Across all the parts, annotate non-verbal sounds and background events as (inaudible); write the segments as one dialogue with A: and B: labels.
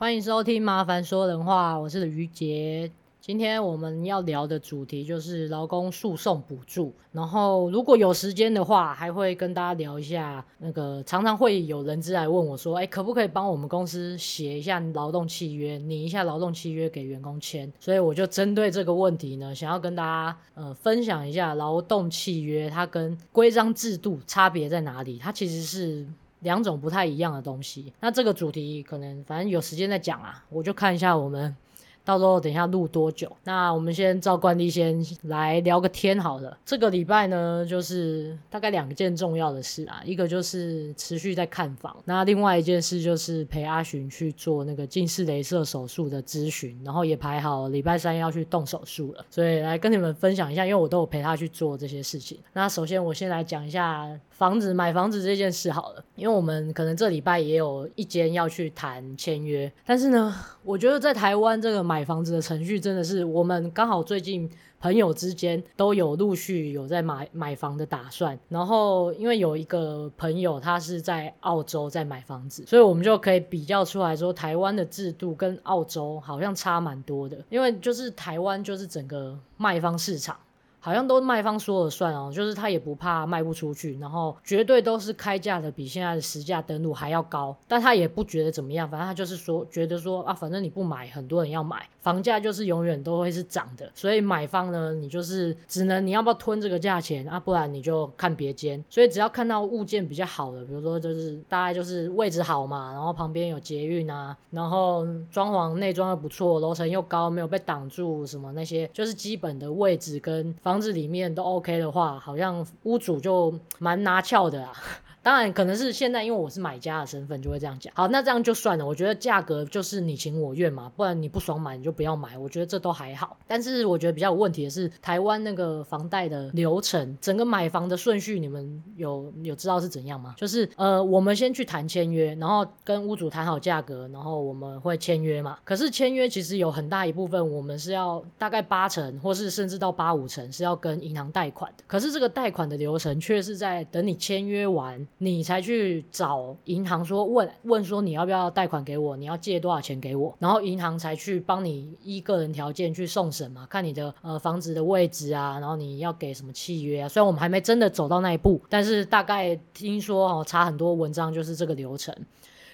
A: 欢迎收听《麻烦说人话》，我是于杰。今天我们要聊的主题就是劳工诉讼补助。然后如果有时间的话，还会跟大家聊一下那个常常会有人资来问我说：“哎，可不可以帮我们公司写一下劳动契约，拟一下劳动契约给员工签？”所以我就针对这个问题呢，想要跟大家呃分享一下劳动契约它跟规章制度差别在哪里。它其实是两种不太一样的东西。那这个主题可能反正有时间再讲啊，我就看一下我们。到时候等一下录多久？那我们先照惯例先来聊个天好了。这个礼拜呢，就是大概两件重要的事啊，一个就是持续在看房，那另外一件事就是陪阿寻去做那个近视雷射手术的咨询，然后也排好礼拜三要去动手术了，所以来跟你们分享一下，因为我都有陪他去做这些事情。那首先我先来讲一下房子买房子这件事好了，因为我们可能这礼拜也有一间要去谈签约，但是呢，我觉得在台湾这个买房子的程序真的是，我们刚好最近朋友之间都有陆续有在买买房的打算，然后因为有一个朋友他是在澳洲在买房子，所以我们就可以比较出来说，台湾的制度跟澳洲好像差蛮多的，因为就是台湾就是整个卖方市场。好像都卖方说了算哦，就是他也不怕卖不出去，然后绝对都是开价的比现在的实价登录还要高，但他也不觉得怎么样，反正他就是说觉得说啊，反正你不买，很多人要买，房价就是永远都会是涨的，所以买方呢，你就是只能你要不要吞这个价钱啊，不然你就看别间。所以只要看到物件比较好的，比如说就是大概就是位置好嘛，然后旁边有捷运啊，然后装潢内装又不错，楼层又高，没有被挡住什么那些，就是基本的位置跟房子里面都 OK 的话，好像屋主就蛮拿翘的啊。当然，可能是现在因为我是买家的身份，就会这样讲。好，那这样就算了。我觉得价格就是你情我愿嘛，不然你不爽买你就不要买。我觉得这都还好。但是我觉得比较有问题的是，台湾那个房贷的流程，整个买房的顺序，你们有有知道是怎样吗？就是呃，我们先去谈签约，然后跟屋主谈好价格，然后我们会签约嘛。可是签约其实有很大一部分，我们是要大概八成，或是甚至到八五成是要跟银行贷款的。可是这个贷款的流程却是在等你签约完。你才去找银行说，问问说，你要不要贷款给我，你要借多少钱给我，然后银行才去帮你依个人条件去送审嘛，看你的呃房子的位置啊，然后你要给什么契约啊。虽然我们还没真的走到那一步，但是大概听说哦，查很多文章就是这个流程。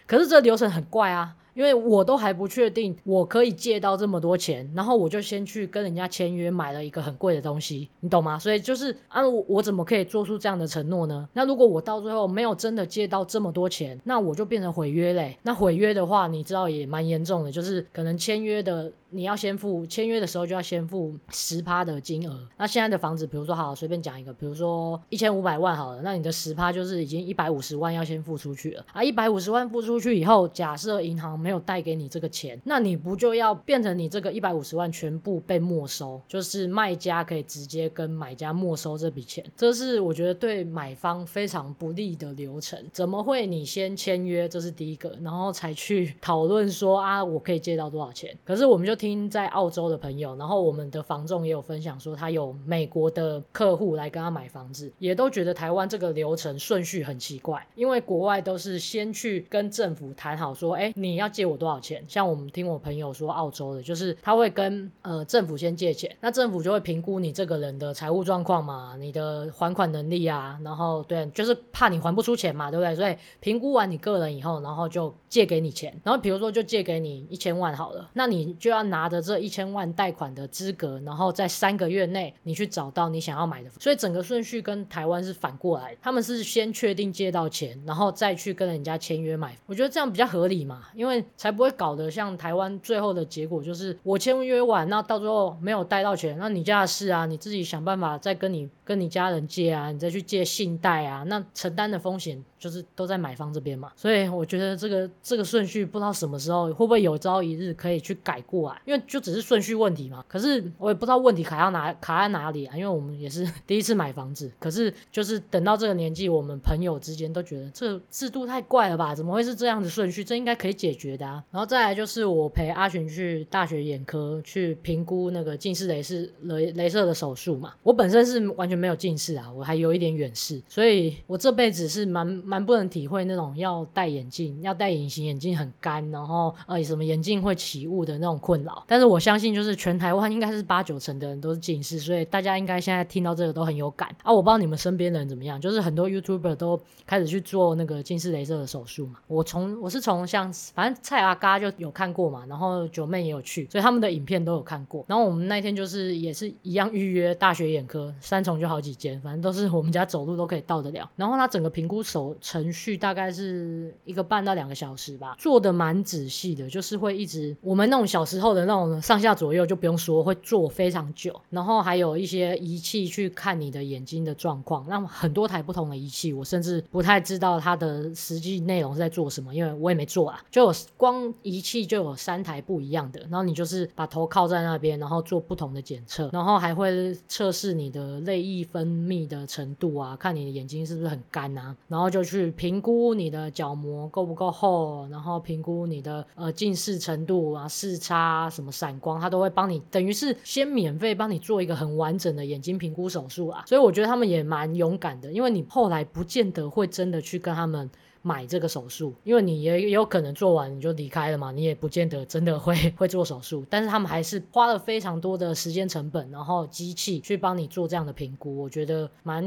A: 可是这个流程很怪啊。因为我都还不确定我可以借到这么多钱，然后我就先去跟人家签约买了一个很贵的东西，你懂吗？所以就是啊，我我怎么可以做出这样的承诺呢？(laughs) 那如果我到最后没有真的借到这么多钱，那我就变成毁约嘞。那毁约的话，你知道也蛮严重的，就是可能签约的你要先付，签约的时候就要先付十趴的金额。那现在的房子，比如说好，随便讲一个，比如说一千五百万好了，那你的十趴就是已经一百五十万要先付出去了啊。一百五十万付出去以后，假设银行。没有贷给你这个钱，那你不就要变成你这个一百五十万全部被没收？就是卖家可以直接跟买家没收这笔钱，这是我觉得对买方非常不利的流程。怎么会你先签约，这是第一个，然后才去讨论说啊，我可以借到多少钱？可是我们就听在澳洲的朋友，然后我们的房仲也有分享说，他有美国的客户来跟他买房子，也都觉得台湾这个流程顺序很奇怪，因为国外都是先去跟政府谈好说，哎，你要。借我多少钱？像我们听我朋友说，澳洲的，就是他会跟呃政府先借钱，那政府就会评估你这个人的财务状况嘛，你的还款能力啊，然后对，就是怕你还不出钱嘛，对不对？所以评估完你个人以后，然后就借给你钱，然后比如说就借给你一千万好了，那你就要拿着这一千万贷款的资格，然后在三个月内你去找到你想要买的，所以整个顺序跟台湾是反过来，他们是先确定借到钱，然后再去跟人家签约买，我觉得这样比较合理嘛，因为。才不会搞得像台湾最后的结果就是我签约完，那到最后没有贷到钱，那你家的事啊，你自己想办法再跟你跟你家人借啊，你再去借信贷啊，那承担的风险就是都在买方这边嘛。所以我觉得这个这个顺序不知道什么时候会不会有朝一日可以去改过来，因为就只是顺序问题嘛。可是我也不知道问题卡到哪卡在哪里啊，因为我们也是 (laughs) 第一次买房子，可是就是等到这个年纪，我们朋友之间都觉得这制度太怪了吧？怎么会是这样子顺序？这应该可以解决的啊。然后再来就是我陪阿群去大学眼科去评估那个近视雷射雷镭射的手术嘛。我本身是完全没有近视啊，我还有一点远视，所以我这辈子是蛮蛮不能体会那种要戴眼镜、要戴隐形眼镜很干，然后呃什么眼镜会起雾的那种困扰。但是我相信，就是全台湾应该是八九成的人都是近视，所以大家应该现在听到这个都很有感啊。我不知道你们身边的人怎么样，就是很多 YouTuber 都开始去做那个近视雷射的手术嘛。我从我是从像反正蔡阿嘎就有看过嘛，然后九妹也有去，所以他们的影片都有看过。然后我们那天就是也是一样预约大学眼科，三重就好几间，反正都是我们家走路都可以到得了。然后他整个评估手程序大概是一个半到两个小时吧，做的蛮仔细的，就是会一直我们那种小时候的那种上下左右就不用说，会做非常久。然后还有一些仪器去看你的眼睛的状况，那很多台不同的仪器，我甚至不太知道它的实际内容是在做什么，因为我也没做啊。就有光仪器就有三台不一样的，然后你就是把头靠在那边，然后做不同的检测，然后还会测试你的泪液分泌的程度啊，看你的眼睛是不是很干啊，然后就去评估你的角膜够不够厚，然后评估你的呃近视程度啊、视差什么闪光，他都会帮你，等于是先免费帮你做一个很完整的眼睛评估手术啊。所以我觉得他们也蛮勇敢的，因为你后来不见得会真的去跟他们。买这个手术，因为你也有可能做完你就离开了嘛，你也不见得真的会 (laughs) 会做手术，但是他们还是花了非常多的时间成本，然后机器去帮你做这样的评估，我觉得蛮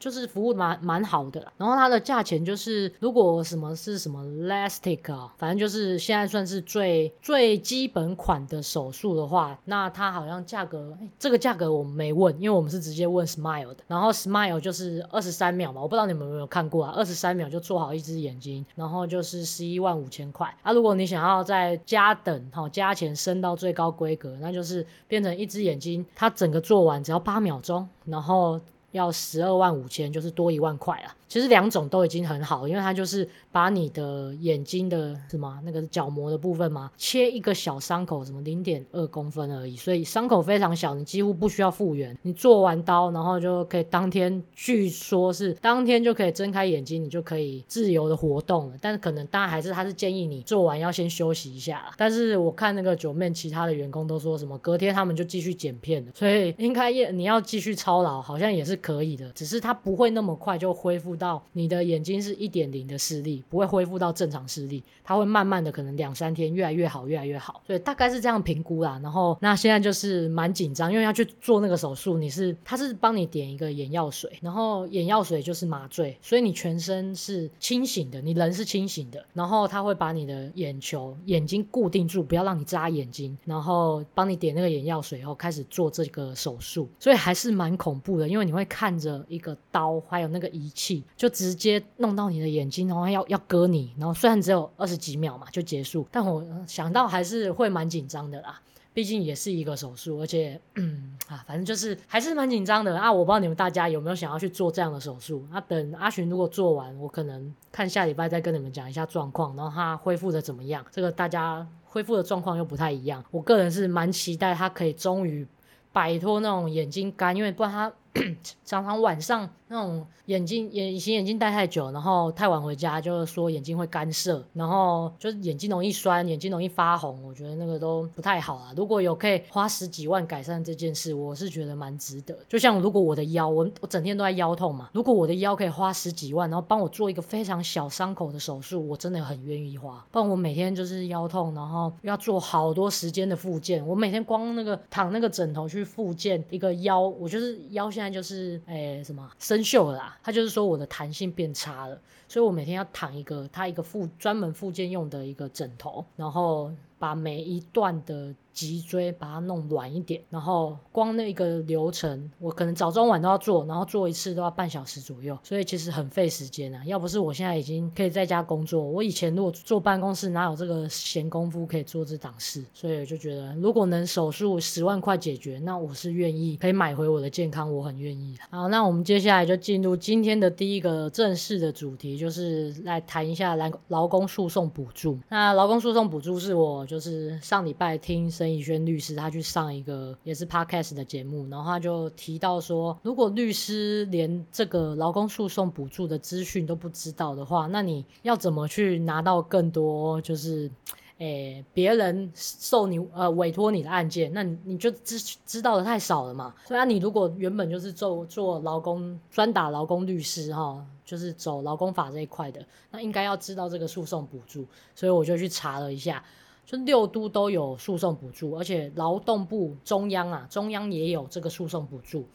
A: 就是服务蛮蛮好的。然后它的价钱就是如果什么是什么 LASIK 啊，反正就是现在算是最最基本款的手术的话，那它好像价格，这个价格我们没问，因为我们是直接问 Smile 的，然后 Smile 就是二十三秒嘛，我不知道你们有没有看过啊，二十三秒就做好一。只眼睛，然后就是十一万五千块啊！如果你想要再加等，好加钱升到最高规格，那就是变成一只眼睛，它整个做完只要八秒钟，然后要十二万五千，就是多一万块啊。其实两种都已经很好，因为它就是把你的眼睛的什么那个角膜的部分嘛，切一个小伤口，什么零点二公分而已，所以伤口非常小，你几乎不需要复原。你做完刀，然后就可以当天，据说是当天就可以睁开眼睛，你就可以自由的活动了。但是可能当然还是他是建议你做完要先休息一下。但是我看那个九妹其他的员工都说什么隔天他们就继续剪片了，所以应该也你要继续操劳，好像也是可以的，只是它不会那么快就恢复。到你的眼睛是一点零的视力，不会恢复到正常视力，它会慢慢的可能两三天越来越好，越来越好，所以大概是这样评估啦。然后那现在就是蛮紧张，因为要去做那个手术，你是他是帮你点一个眼药水，然后眼药水就是麻醉，所以你全身是清醒的，你人是清醒的，然后他会把你的眼球眼睛固定住，不要让你眨眼睛，然后帮你点那个眼药水，然后开始做这个手术，所以还是蛮恐怖的，因为你会看着一个刀，还有那个仪器。就直接弄到你的眼睛，然后要要割你，然后虽然只有二十几秒嘛就结束，但我想到还是会蛮紧张的啦，毕竟也是一个手术，而且嗯啊，反正就是还是蛮紧张的啊。我不知道你们大家有没有想要去做这样的手术？那、啊、等阿寻如果做完，我可能看下礼拜再跟你们讲一下状况，然后他恢复的怎么样？这个大家恢复的状况又不太一样。我个人是蛮期待他可以终于摆脱那种眼睛干，因为不然他 (clears throat) 常常晚上。那种眼镜眼隐形眼镜戴太久，然后太晚回家，就是说眼睛会干涩，然后就是眼睛容易酸，眼睛容易发红，我觉得那个都不太好啊。如果有可以花十几万改善这件事，我是觉得蛮值得。就像如果我的腰，我我整天都在腰痛嘛，如果我的腰可以花十几万，然后帮我做一个非常小伤口的手术，我真的很愿意花。不然我每天就是腰痛，然后要做好多时间的复健，我每天光那个躺那个枕头去复健一个腰，我就是腰现在就是诶什么生锈了啦，他就是说我的弹性变差了，所以我每天要躺一个它一个附专门附件用的一个枕头，然后把每一段的。脊椎把它弄软一点，然后光那个流程，我可能早中晚都要做，然后做一次都要半小时左右，所以其实很费时间啊。要不是我现在已经可以在家工作，我以前如果坐办公室哪有这个闲工夫可以做这档事？所以我就觉得，如果能手术十万块解决，那我是愿意可以买回我的健康，我很愿意。好，那我们接下来就进入今天的第一个正式的主题，就是来谈一下劳劳工诉讼补助。那劳工诉讼补助是我就是上礼拜听声。李轩律师他去上一个也是 podcast 的节目，然后他就提到说，如果律师连这个劳工诉讼补助的资讯都不知道的话，那你要怎么去拿到更多就是诶别人受你呃委托你的案件，那你你就知知道的太少了嘛。所以啊，你如果原本就是做做劳工专打劳工律师哈，就是走劳工法这一块的，那应该要知道这个诉讼补助。所以我就去查了一下，就六都都有诉讼补助，而且劳动部中央啊，中央也有这个诉讼补助。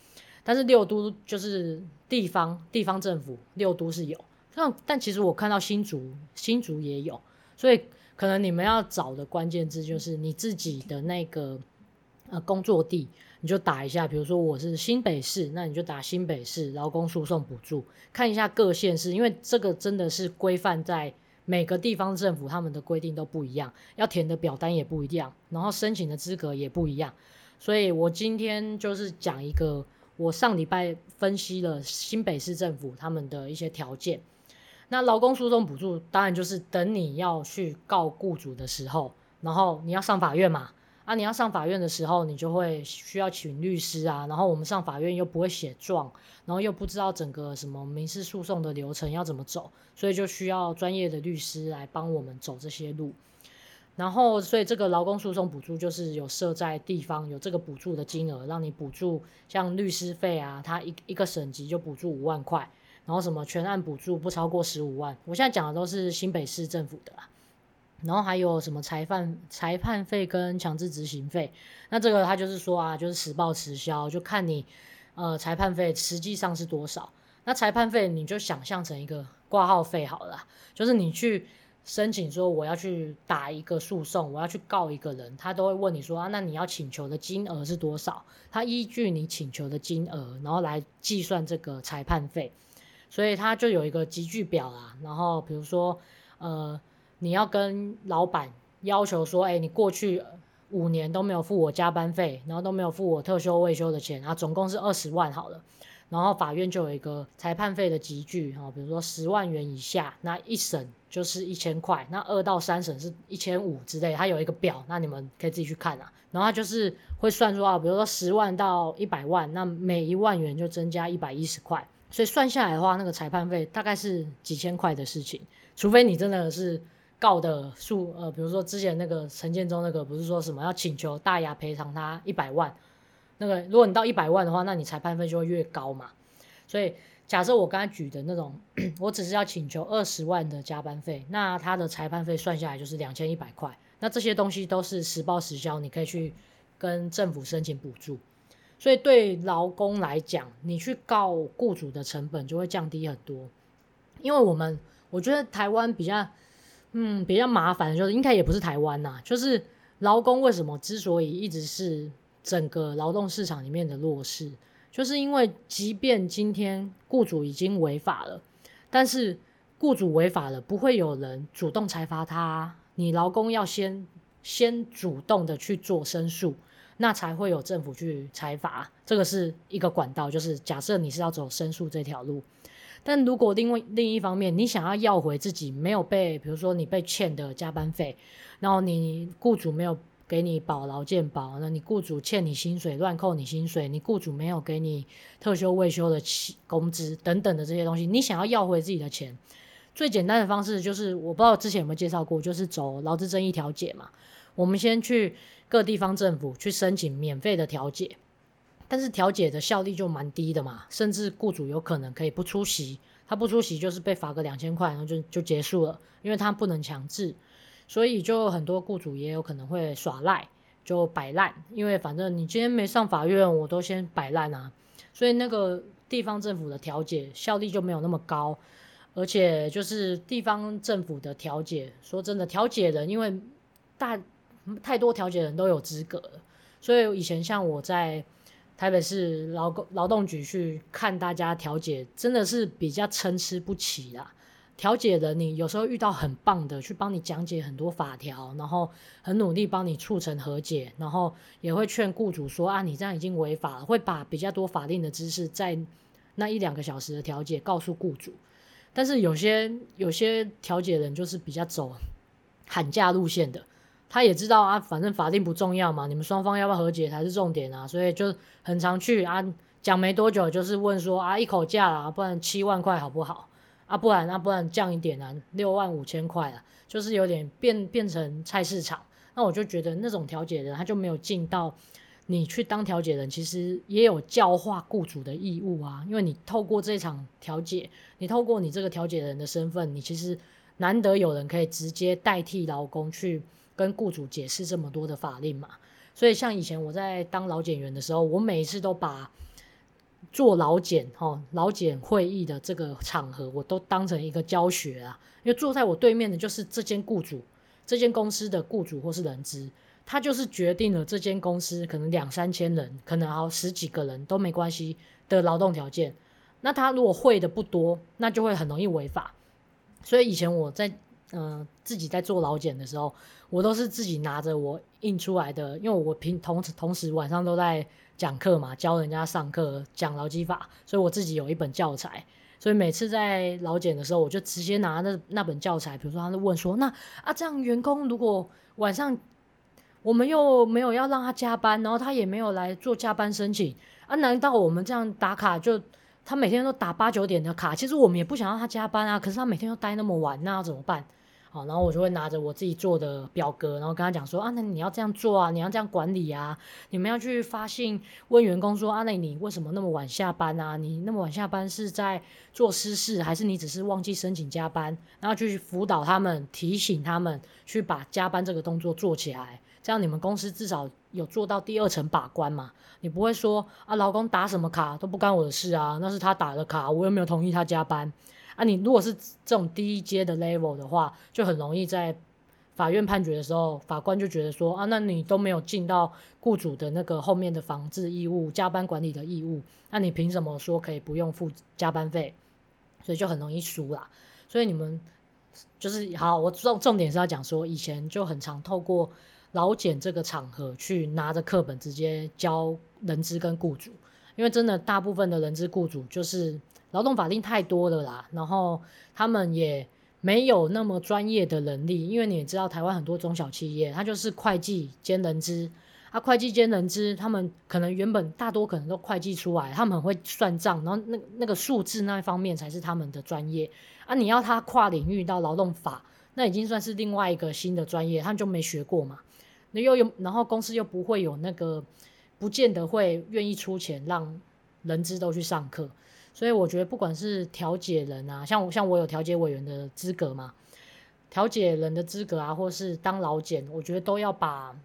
A: 但是六都就是地方地方政府，六都是有。但但其实我看到新竹新竹也有，所以可能你们要找的关键字就是你自己的那个呃工作地，你就打一下，比如说我是新北市，那你就打新北市劳工诉讼补助，看一下各县市，因为这个真的是规范在每个地方政府他们的规定都不一样，要填的表单也不一样，然后申请的资格也不一样，所以我今天就是讲一个。我上礼拜分析了新北市政府他们的一些条件，那劳工诉讼补助当然就是等你要去告雇主的时候，然后你要上法院嘛，啊，你要上法院的时候，你就会需要请律师啊，然后我们上法院又不会写状，然后又不知道整个什么民事诉讼的流程要怎么走，所以就需要专业的律师来帮我们走这些路。然后，所以这个劳工诉讼补助就是有设在地方有这个补助的金额，让你补助像律师费啊，他一一个省级就补助五万块，然后什么全案补助不超过十五万。我现在讲的都是新北市政府的啦，然后还有什么裁判裁判费跟强制执行费，那这个他就是说啊，就是实报实销，就看你呃裁判费实际上是多少。那裁判费你就想象成一个挂号费好了，就是你去。申请说我要去打一个诉讼，我要去告一个人，他都会问你说啊，那你要请求的金额是多少？他依据你请求的金额，然后来计算这个裁判费，所以他就有一个级距表啦。然后比如说，呃，你要跟老板要求说，哎，你过去五年都没有付我加班费，然后都没有付我特休未休的钱，啊，总共是二十万好了。然后法院就有一个裁判费的集聚，哈，比如说十万元以下，那一审就是一千块，那二到三审是一千五之类，它有一个表，那你们可以自己去看啊。然后它就是会算出啊，比如说十万到一百万，那每一万元就增加一百一十块，所以算下来的话，那个裁判费大概是几千块的事情，除非你真的是告的数，呃，比如说之前那个陈建州那个，不是说什么要请求大牙赔偿他一百万。那个，如果你到一百万的话，那你裁判费就会越高嘛。所以假设我刚才举的那种，(clears throat) 我只是要请求二十万的加班费，那他的裁判费算下来就是两千一百块。那这些东西都是实报实销，你可以去跟政府申请补助。所以对劳工来讲，你去告雇主的成本就会降低很多。因为我们我觉得台湾比较，嗯，比较麻烦的就是应该也不是台湾呐，就是劳工为什么之所以一直是。整个劳动市场里面的弱势，就是因为即便今天雇主已经违法了，但是雇主违法了，不会有人主动裁罚他，你劳工要先先主动的去做申诉，那才会有政府去裁罚，这个是一个管道。就是假设你是要走申诉这条路，但如果另外另一方面，你想要要回自己没有被，比如说你被欠的加班费，然后你雇主没有。给你保劳健保，那你雇主欠你薪水，乱扣你薪水，你雇主没有给你特休未休的工资等等的这些东西，你想要要回自己的钱，最简单的方式就是，我不知道之前有没有介绍过，就是走劳资争议调解嘛。我们先去各地方政府去申请免费的调解，但是调解的效力就蛮低的嘛，甚至雇主有可能可以不出席，他不出席就是被罚个两千块，然后就就结束了，因为他不能强制。所以就很多雇主也有可能会耍赖，就摆烂，因为反正你今天没上法院，我都先摆烂啊。所以那个地方政府的调解效力就没有那么高，而且就是地方政府的调解，说真的，调解人因为大太多调解人都有资格，所以以前像我在台北市劳工劳动局去看大家调解，真的是比较参差不齐啦。调解人，你有时候遇到很棒的，去帮你讲解很多法条，然后很努力帮你促成和解，然后也会劝雇主说啊，你这样已经违法了，会把比较多法定的知识在那一两个小时的调解告诉雇主。但是有些有些调解人就是比较走喊价路线的，他也知道啊，反正法定不重要嘛，你们双方要不要和解才是重点啊，所以就很常去啊，讲没多久就是问说啊，一口价啊，不然七万块好不好？(laughs) 啊，不然，啊、不然降一点啊，六万五千块啊，就是有点变变成菜市场。那我就觉得那种调解人他就没有尽到你去当调解人，其实也有教化雇主的义务啊。因为你透过这场调解，你透过你这个调解人的身份，你其实难得有人可以直接代替劳工去跟雇主解释这么多的法令嘛。所以像以前我在当劳检员的时候，我每一次都把做劳检哈劳检会议的这个场合，我都当成一个教学啊。因为坐在我对面的就是这间雇主。这间公司的雇主或是人资，他就是决定了这间公司可能两三千人，可能好十几个人都没关系的劳动条件。那他如果会的不多，那就会很容易违法。所以以前我在嗯、自己在做劳检的时候，我都是自己拿着我印出来的，因为我平同同时晚上都在讲课嘛，教人家上课讲劳基法，所以我自己有一本教材。所以每次在劳检的时候，我就直接拿那那本教材，比如说他就问说，那啊这样员工如果晚上我们又没有要让他加班，然后他也没有来做加班申请啊，难道我们这样打卡就他每天都打八九点的卡？其实我们也不想让他加班啊，可是他每天都待那么晚，那怎么办？好，然后我就会拿着我自己做的表格，然后跟他讲说啊，那你要这样做啊，你要这样管理啊，你们要去发信问员工说啊，那你为什么那么晚下班啊？你那么晚下班是在做私事，还是你只是忘记申请加班？然后去辅导他们，提醒他们去把加班这个动作做起来，这样你们公司至少有做到第二层把关嘛。你不会说啊，老公打什么卡都不干我的事啊，那是他打的卡，我又没有同意他加班。啊，你如果是这种低阶的 level 的话，就很容易在法院判决的时候，法官就觉得说啊，那你都没有尽到雇主的那个后面的防治义务、加班管理的义务，那你凭什么说可以不用付加班费？所以就很容易输啦。所以你们就是好，我重重点是要讲说，以前就很常透过劳检这个场合去拿着课本直接教人资跟雇主，因为真的大部分的人资雇主就是。劳动法令太多了啦，然后他们也没有那么专业的能力，因为你也知道，台湾很多中小企业，它就是会计兼人资，啊，会计兼人资，他们可能原本大多可能都会计出来，他们很会算账，然后那那个数字那一方面才是他们的专业，啊，你要他跨领域到劳动法，那已经算是另外一个新的专业，他们就没学过嘛，那又有，然后公司又不会有那个，不见得会愿意出钱让人资都去上课。所以我觉得，不管是调解人啊，像我像我有调解委员的资格嘛，调解人的资格啊，或是当老检，我觉得都要把，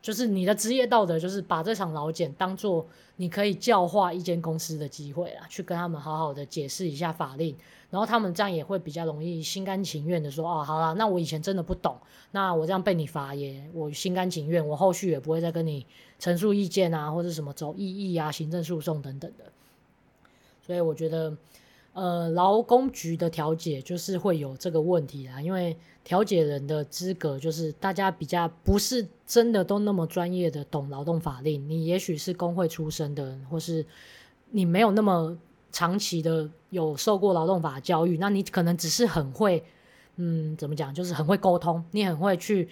A: 就是你的职业道德，就是把这场老检当做你可以教化一间公司的机会啊，去跟他们好好的解释一下法令，然后他们这样也会比较容易心甘情愿的说，哦，好啦，那我以前真的不懂，那我这样被你罚也，我心甘情愿，我后续也不会再跟你陈述意见啊，或者什么走异议啊、行政诉讼等等的。所以我觉得，呃，劳工局的调解就是会有这个问题啦，因为调解人的资格就是大家比较不是真的都那么专业的懂劳动法令，你也许是工会出身的，或是你没有那么长期的有受过劳动法教育，那你可能只是很会，嗯，怎么讲，就是很会沟通，你很会去，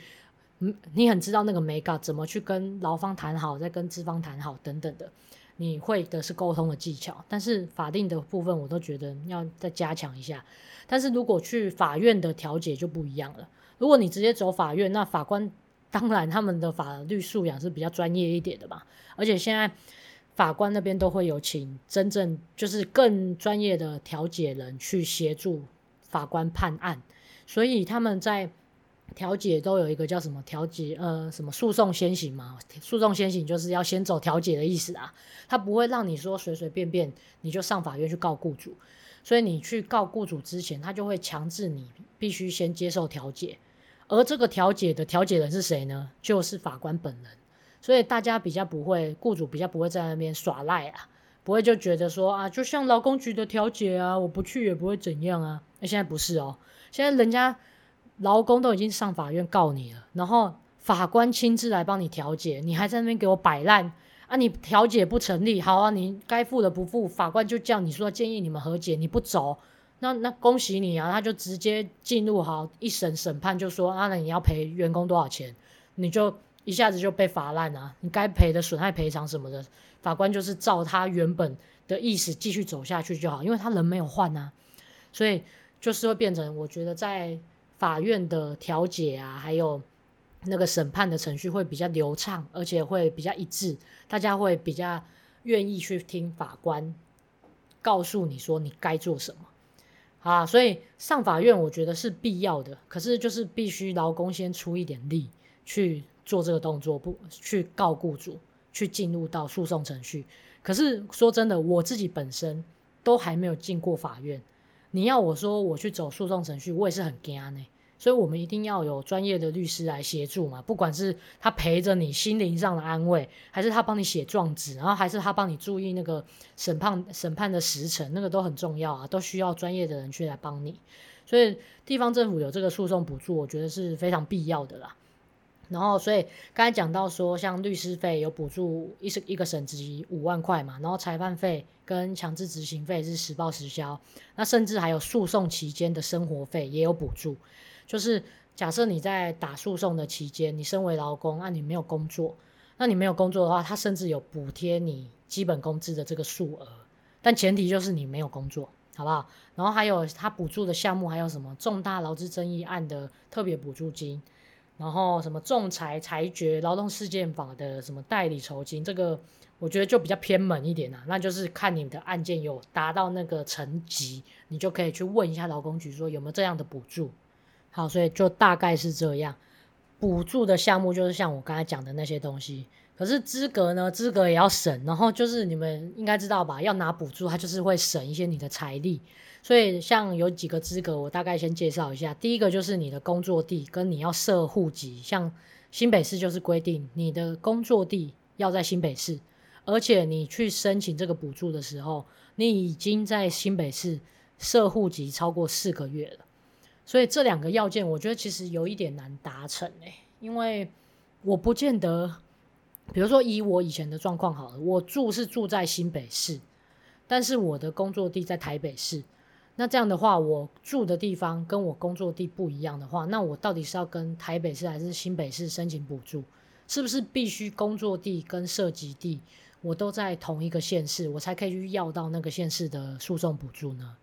A: 嗯，你很知道那个眉角怎么去跟劳方谈好，再跟资方谈好等等的。你会的是沟通的技巧，但是法定的部分我都觉得要再加强一下。但是如果去法院的调解就不一样了。如果你直接走法院，那法官当然他们的法律素养是比较专业一点的嘛。而且现在法官那边都会有请真正就是更专业的调解人去协助法官判案，所以他们在。调解都有一个叫什么调解，呃，什么诉讼先行嘛？诉讼先行就是要先走调解的意思啊。他不会让你说随随便便你就上法院去告雇主，所以你去告雇主之前，他就会强制你必须先接受调解。而这个调解的调解人是谁呢？就是法官本人。所以大家比较不会，雇主比较不会在那边耍赖啊，不会就觉得说啊，就像劳工局的调解啊，我不去也不会怎样啊。那现在不是哦，现在人家。劳工都已经上法院告你了，然后法官亲自来帮你调解，你还在那边给我摆烂啊！你调解不成立，好啊，你该付的不付，法官就叫你说建议你们和解，你不走，那那恭喜你啊，他就直接进入好一审审判，就说啊，那你要赔员工多少钱，你就一下子就被罚烂啊，你该赔的损害赔偿什么的，法官就是照他原本的意思继续走下去就好，因为他人没有换啊，所以就是会变成我觉得在。法院的调解啊，还有那个审判的程序会比较流畅，而且会比较一致，大家会比较愿意去听法官告诉你说你该做什么。啊，所以上法院我觉得是必要的，可是就是必须劳工先出一点力去做这个动作，不去告雇主，去进入到诉讼程序。可是说真的，我自己本身都还没有进过法院，你要我说我去走诉讼程序，我也是很惊呢。所以我们一定要有专业的律师来协助嘛，不管是他陪着你心灵上的安慰，还是他帮你写状纸，然后还是他帮你注意那个审判审判的时程，那个都很重要啊，都需要专业的人去来帮你。所以地方政府有这个诉讼补助，我觉得是非常必要的啦。然后，所以刚才讲到说，像律师费有补助一一个省级五万块嘛，然后裁判费跟强制执行费是实报实销，那甚至还有诉讼期间的生活费也有补助。就是假设你在打诉讼的期间，你身为劳工，那、你没有工作，那你没有工作的话，他甚至有补贴你基本工资的这个数额，但前提就是你没有工作，好不好？然后还有他补助的项目还有什么重大劳资争议案的特别补助金，然后什么仲裁裁决、劳动事件法的什么代理酬金，这个我觉得就比较偏门一点啊，那就是看你的案件有达到那个层级，你就可以去问一下劳工局说有没有这样的补助。好，所以就大概是这样，补助的项目就是像我刚才讲的那些东西。可是资格呢？资格也要审，然后就是你们应该知道吧？要拿补助，它就是会审一些你的财力。所以像有几个资格，我大概先介绍一下。第一个就是你的工作地跟你要设户籍，像新北市就是规定你的工作地要在新北市，而且你去申请这个补助的时候，你已经在新北市设户籍超过四个月了。所以这两个要件，我觉得其实有一点难达成诶，因为我不见得，比如说以我以前的状况好了，我住是住在新北市，但是我的工作地在台北市，那这样的话，我住的地方跟我工作地不一样的话，那我到底是要跟台北市还是新北市申请补助？是不是必须工作地跟设籍地我都在同一个县市，我才可以去要到那个县市的诉讼补助呢？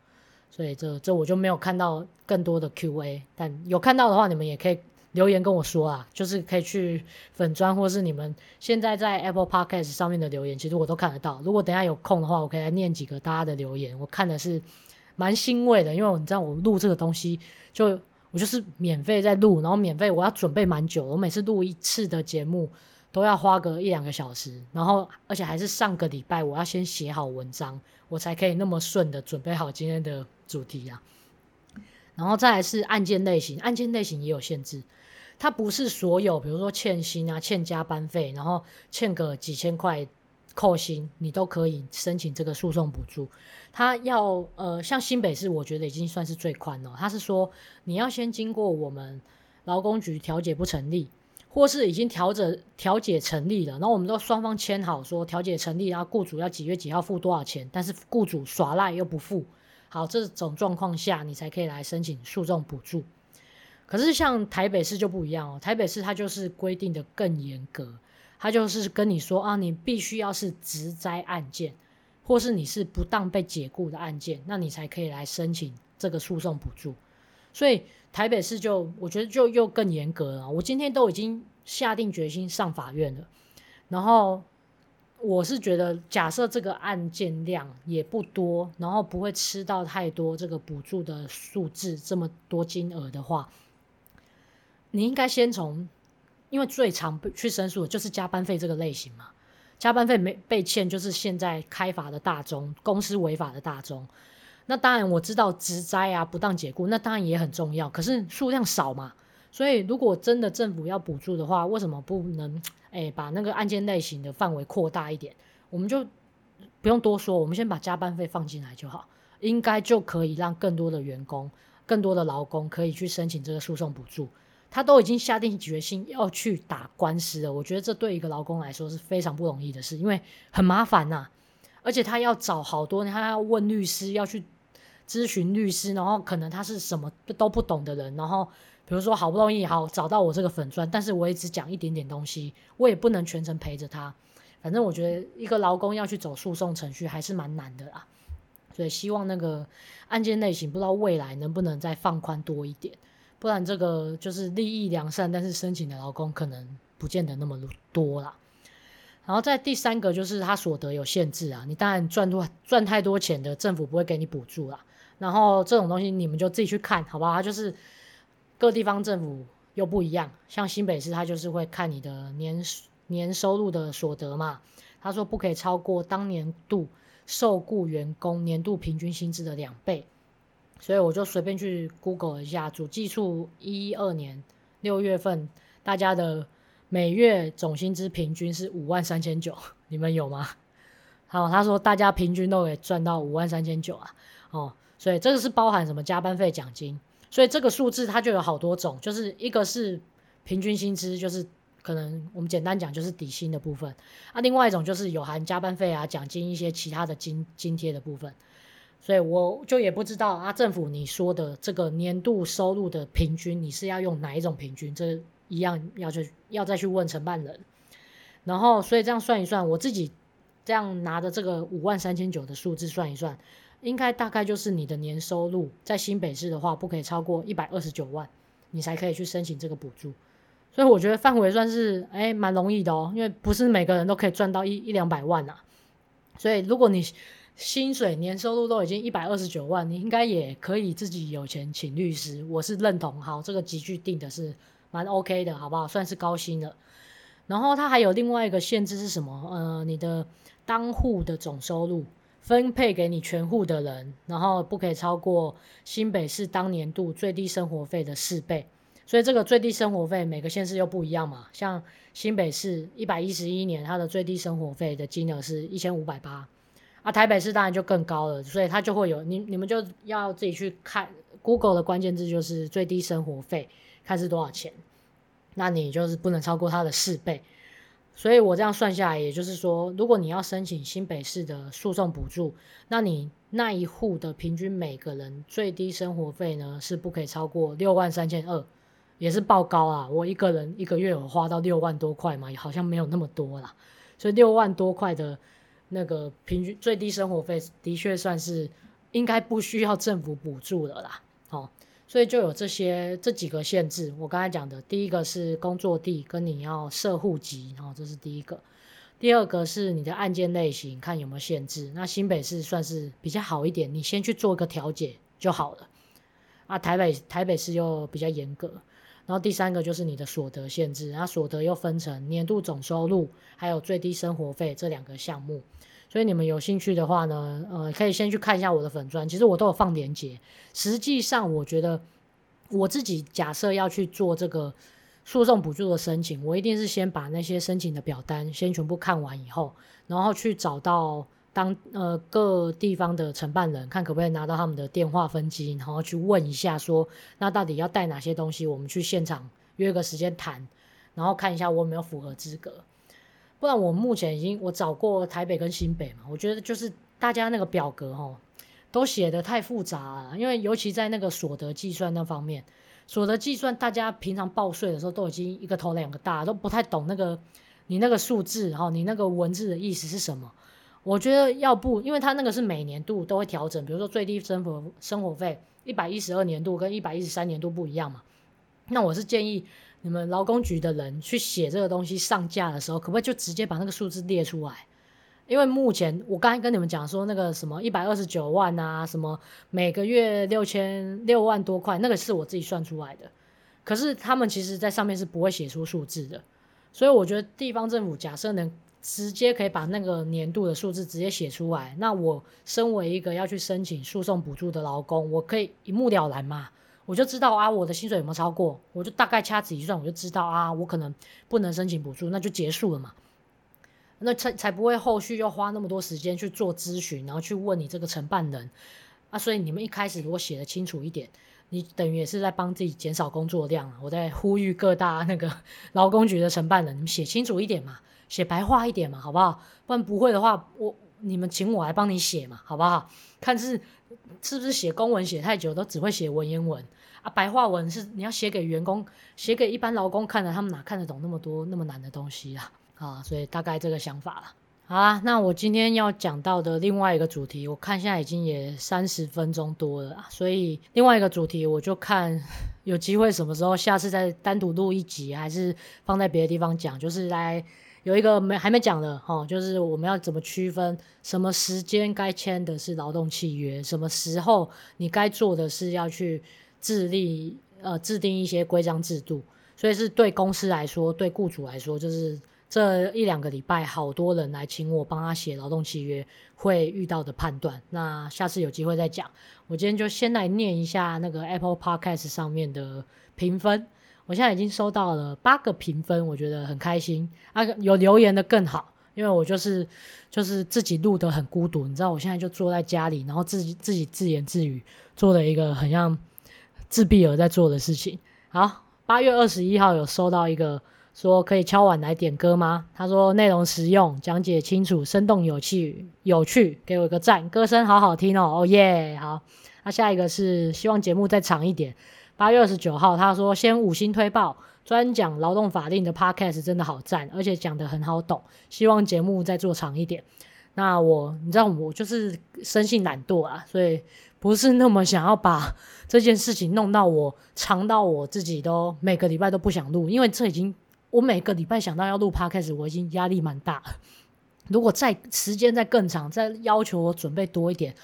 A: 所以这这我就没有看到更多的 Q&A，但有看到的话，你们也可以留言跟我说啊，就是可以去粉砖或是你们现在在 Apple Podcast 上面的留言，其实我都看得到。如果等下有空的话，我可以来念几个大家的留言，我看的是蛮欣慰的，因为你知道我录这个东西，就我就是免费在录，然后免费我要准备蛮久，我每次录一次的节目都要花个一两个小时，然后而且还是上个礼拜我要先写好文章，我才可以那么顺的准备好今天的。主题啊，然后再来是案件类型，案件类型也有限制，它不是所有，比如说欠薪啊、欠加班费，然后欠个几千块扣薪，你都可以申请这个诉讼补助。它要呃，像新北市，我觉得已经算是最宽了。它是说你要先经过我们劳工局调解不成立，或是已经调整调解成立了，然后我们都双方签好说调解成立，然后雇主要几月几号付多少钱，但是雇主耍赖又不付。好，这种状况下你才可以来申请诉讼补助。可是像台北市就不一样哦，台北市它就是规定的更严格，它就是跟你说啊，你必须要是职灾案件，或是你是不当被解雇的案件，那你才可以来申请这个诉讼补助。所以台北市就我觉得就又更严格了。我今天都已经下定决心上法院了，然后。我是觉得，假设这个案件量也不多，然后不会吃到太多这个补助的数字这么多金额的话，你应该先从，因为最常去申诉的就是加班费这个类型嘛，加班费没被欠就是现在开罚的大宗，公司违法的大宗。那当然我知道职灾啊、不当解雇，那当然也很重要，可是数量少嘛，所以如果真的政府要补助的话，为什么不能？哎，把那个案件类型的范围扩大一点，我们就不用多说，我们先把加班费放进来就好，应该就可以让更多的员工、更多的劳工可以去申请这个诉讼补助。他都已经下定决心要去打官司了，我觉得这对一个劳工来说是非常不容易的事，因为很麻烦呐，而且他要找好多，他要问律师，要去咨询律师，然后可能他是什么都不懂的人，然后。比如说，好不容易好找到我这个粉钻，但是我也只讲一点点东西，我也不能全程陪着他。反正我觉得一个劳工要去走诉讼程序还是蛮难的啦。所以希望那个案件类型不知道未来能不能再放宽多一点。不然这个就是利益良善，但是申请的劳工可能不见得那么多啦。然后在第三个就是他所得有限制啊，你当然赚多赚太多钱的，政府不会给你补助啦。然后这种东西你们就自己去看，好不好？就是各地方政府又不一样，像新北市，他就是会看你的年年收入的所得嘛。他说不可以超过当年度受雇员工年度平均薪资的两倍，所以我就随便去 Google 一下，主计处一二年六月份大家的每月总薪资平均是五万三千九，(laughs) 你们有吗？好，他说大家平均都可以赚到五万三千九啊，哦。所以这个是包含什么加班费、奖金，所以这个数字它就有好多种，就是一个是平均薪资，就是可能我们简单讲就是底薪的部分啊，另外一种就是有含加班费啊、奖金一些其他的津津贴的部分。所以我就也不知道啊，政府你说的这个年度收入的平均，你是要用哪一种平均？这一样要去要再去问承办人。然后所以这样算一算，我自己这样拿着这个五万三千九的数字算一算。应该大概就是你的年收入在新北市的话，不可以超过一百二十九万，你才可以去申请这个补助。所以我觉得范围算是诶蛮容易的哦，因为不是每个人都可以赚到一一两百万呐。所以如果你薪水年收入都已经一百二十九万，你应该也可以自己有钱请律师。我是认同，好，这个级距定的是蛮 OK 的，好不好？算是高薪了。然后它还有另外一个限制是什么？呃，你的当户的总收入。分配给你全户的人，然后不可以超过新北市当年度最低生活费的四倍，所以这个最低生活费每个县市又不一样嘛。像新北市一百一十一年，它的最低生活费的金额是一千五百八，啊，台北市当然就更高了，所以它就会有你你们就要自己去看 Google 的关键字就是最低生活费，看是多少钱，那你就是不能超过它的四倍。所以我这样算下来，也就是说，如果你要申请新北市的诉讼补助，那你那一户的平均每个人最低生活费呢，是不可以超过六万三千二，也是爆高啊！我一个人一个月有花到六万多块嘛，也好像没有那么多啦。所以六万多块的那个平均最低生活费，的确算是应该不需要政府补助的啦。好。所以就有这些这几个限制，我刚才讲的，第一个是工作地跟你要设户籍，然后这是第一个；第二个是你的案件类型，看有没有限制。那新北市算是比较好一点，你先去做一个调解就好了。啊，台北台北市又比较严格。然后第三个就是你的所得限制，那所得又分成年度总收入还有最低生活费这两个项目。所以你们有兴趣的话呢，呃，可以先去看一下我的粉专，其实我都有放链接。实际上，我觉得我自己假设要去做这个诉讼补助的申请，我一定是先把那些申请的表单先全部看完以后，然后去找到当呃各地方的承办人，看可不可以拿到他们的电话分机，然后去问一下说，那到底要带哪些东西，我们去现场约个时间谈，然后看一下我有没有符合资格。不然我目前已经我找过台北跟新北嘛，我觉得就是大家那个表格哦，都写得太复杂了，因为尤其在那个所得计算那方面，所得计算大家平常报税的时候都已经一个头两个大，都不太懂那个你那个数字齁，你那个文字的意思是什么？我觉得要不，因为它那个是每年度都会调整，比如说最低生活生活费一百一十二年度跟一百一十三年度不一样嘛，那我是建议。你们劳工局的人去写这个东西上架的时候，可不可以就直接把那个数字列出来？因为目前我刚才跟你们讲说那个什么一百二十九万啊，什么每个月六千六万多块，那个是我自己算出来的。可是他们其实在上面是不会写出数字的，所以我觉得地方政府假设能直接可以把那个年度的数字直接写出来，那我身为一个要去申请诉讼补助的劳工，我可以一目了然嘛。我就知道啊，我的薪水有没有超过，我就大概掐指一算，我就知道啊，我可能不能申请补助，那就结束了嘛。那才才不会后续又花那么多时间去做咨询，然后去问你这个承办人啊。所以你们一开始如果写的清楚一点，你等于也是在帮自己减少工作量啊。我在呼吁各大那个 (laughs) 劳工局的承办人，你们写清楚一点嘛，写白话一点嘛，好不好？不然不会的话，我你们请我来帮你写嘛，好不好？看是是不是写公文写太久都只会写文言文。啊，白话文是你要写给员工，写给一般劳工看的，他们哪看得懂那么多那么难的东西啊？啊，所以大概这个想法了。好啊，那我今天要讲到的另外一个主题，我看现在已经也三十分钟多了，所以另外一个主题我就看有机会什么时候下次再单独录一集，还是放在别的地方讲，就是来有一个没还没讲的哈，就是我们要怎么区分什么时间该签的是劳动契约，什么时候你该做的是要去制立呃制定一些规章制度，所以是对公司来说，对雇主来说就是。这一两个礼拜，好多人来请我帮他写劳动契约会遇到的判断。那下次有机会再讲。我今天就先来念一下那个 Apple Podcast 上面的评分。我现在已经收到了八个评分，我觉得很开心啊！有留言的更好，因为我就是就是自己录得很孤独。你知道，我现在就坐在家里，然后自己自己自言自语，做了一个很像自闭儿在做的事情。好，八月二十一号有收到一个。说可以敲碗来点歌吗？他说内容实用，讲解清楚，生动有趣，有趣，给我一个赞，歌声好好听哦，哦耶！好，那下一个是希望节目再长一点。八月二十九号，他说先五星推爆，专讲劳动法令的 podcast 真的好赞，而且讲得很好懂，希望节目再做长一点。那我，你知道我就是生性懒惰啊，所以不是那么想要把这件事情弄到我长到我自己都每个礼拜都不想录，因为这已经。我每个礼拜想到要录 podcast，我已经压力蛮大。如果再时间再更长，再要求我准备多一点，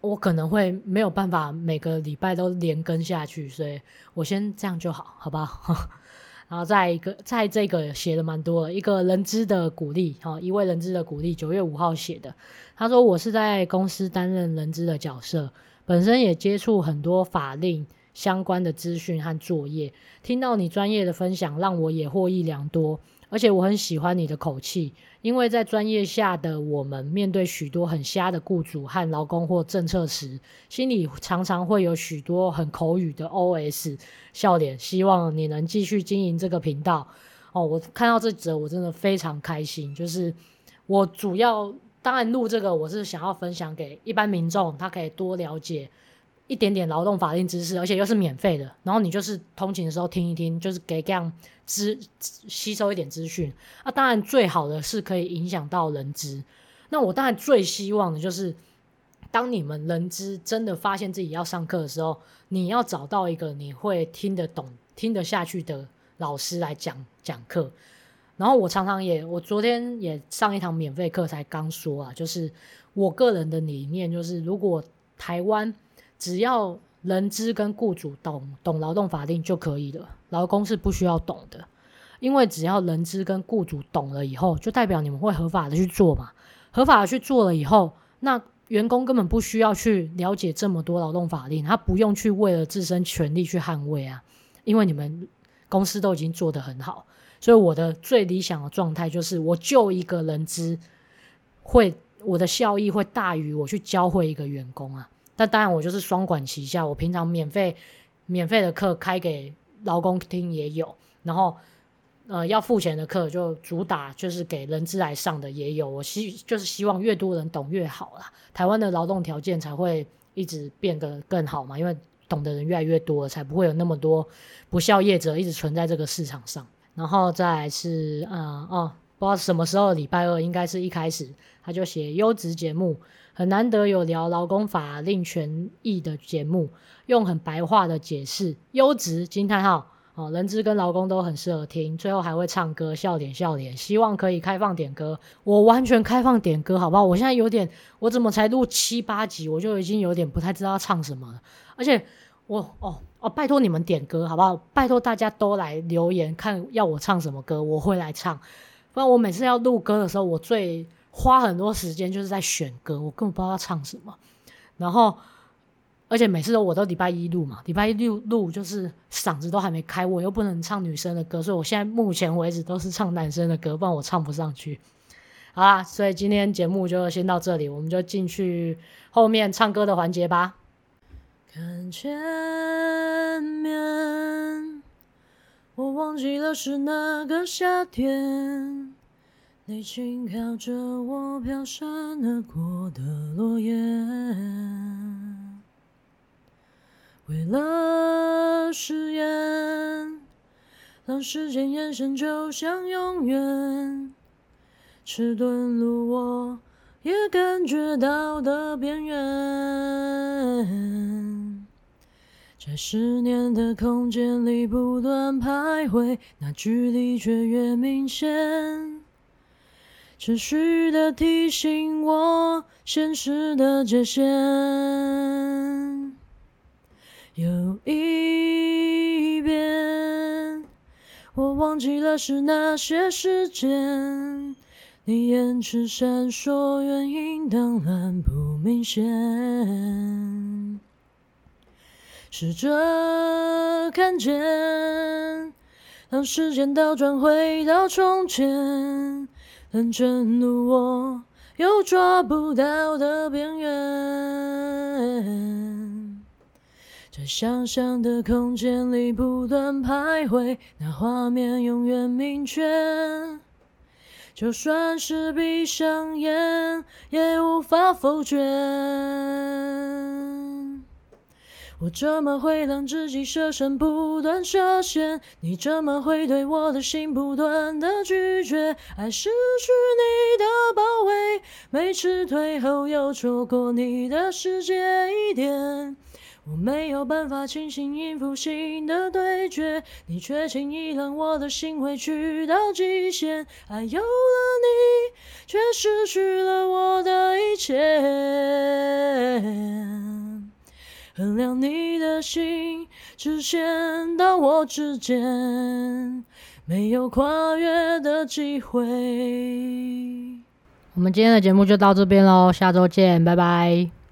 A: 我可能会没有办法每个礼拜都连更下去。所以我先这样就好，好不好？(laughs) 然后再一个，在这个写的蛮多的，一个人资的鼓励，哈，一位人资的鼓励，九月五号写的。他说我是在公司担任人资的角色，本身也接触很多法令。相关的资讯和作业，听到你专业的分享，让我也获益良多。而且我很喜欢你的口气，因为在专业下的我们，面对许多很瞎的雇主和劳工或政策时，心里常常会有许多很口语的 OS 笑脸。希望你能继续经营这个频道。哦，我看到这则，我真的非常开心。就是我主要当然录这个，我是想要分享给一般民众，他可以多了解。一点点劳动法令知识，而且又是免费的，然后你就是通勤的时候听一听，就是给这样资吸收一点资讯。那、啊、当然最好的是可以影响到人资。那我当然最希望的就是，当你们人资真的发现自己要上课的时候，你要找到一个你会听得懂、听得下去的老师来讲讲课。然后我常常也，我昨天也上一堂免费课才刚说啊，就是我个人的理念就是，如果台湾只要人资跟雇主懂懂劳动法令就可以了，劳工是不需要懂的，因为只要人资跟雇主懂了以后，就代表你们会合法的去做嘛，合法的去做了以后，那员工根本不需要去了解这么多劳动法令，他不用去为了自身权利去捍卫啊，因为你们公司都已经做得很好，所以我的最理想的状态就是，我就一个人资会，我的效益会大于我去教会一个员工啊。那当然，我就是双管齐下。我平常免费、免费的课开给劳工听也有，然后呃要付钱的课就主打就是给人资来上的也有。我希就是希望越多人懂越好啦，台湾的劳动条件才会一直变得更好嘛，因为懂的人越来越多，才不会有那么多不肖业者一直存在这个市场上。然后再来是嗯哦，不知道什么时候礼拜二，应该是一开始他就写优质节目。很难得有聊劳工法令权益的节目，用很白话的解释，优质惊叹号哦，人资跟劳工都很适合听，最后还会唱歌，笑点笑点，希望可以开放点歌，我完全开放点歌，好不好？我现在有点，我怎么才录七八集，我就已经有点不太知道唱什么了，而且我哦哦，拜托你们点歌好不好？拜托大家都来留言，看要我唱什么歌，我会来唱，不然我每次要录歌的时候，我最。花很多时间就是在选歌，我根本不知道要唱什么。然后，而且每次都我都礼拜一录嘛，礼拜一录录就是嗓子都还没开，我又不能唱女生的歌，所以我现在目前为止都是唱男生的歌，不然我唱不上去。好啦，所以今天节目就先到这里，我们就进去后面唱歌的环节吧。看前面，我忘记了是哪个夏天。你轻靠着我飘散而过的落叶，为了誓言，让时间延伸，就像永远。迟钝如我也感觉到的边缘，在十年的空间里不断徘徊，那距离却越明显。持续的提醒我，现实的界限。有一遍，我忘记了是哪些时间，你眼睛闪烁，原因当然不明显。试着看见，当时间倒转回到从前。但正如我又抓不到的边缘，在想象的空间里不断徘徊，那画面永远明确。就算是闭上眼，也无法否决。我怎么会让自己舍身不断设限？你怎么会对我的心不断的拒绝？爱失去你的包围，每次退后又错过你的世界一点。我没有办法清醒应付新的对决，你却轻易让我的心委屈到极限。爱有了你，却失去了我的一切。衡量你的心，直线到我之间，没有跨越的机会。我们今天的节目就到这边喽，下周见，拜拜。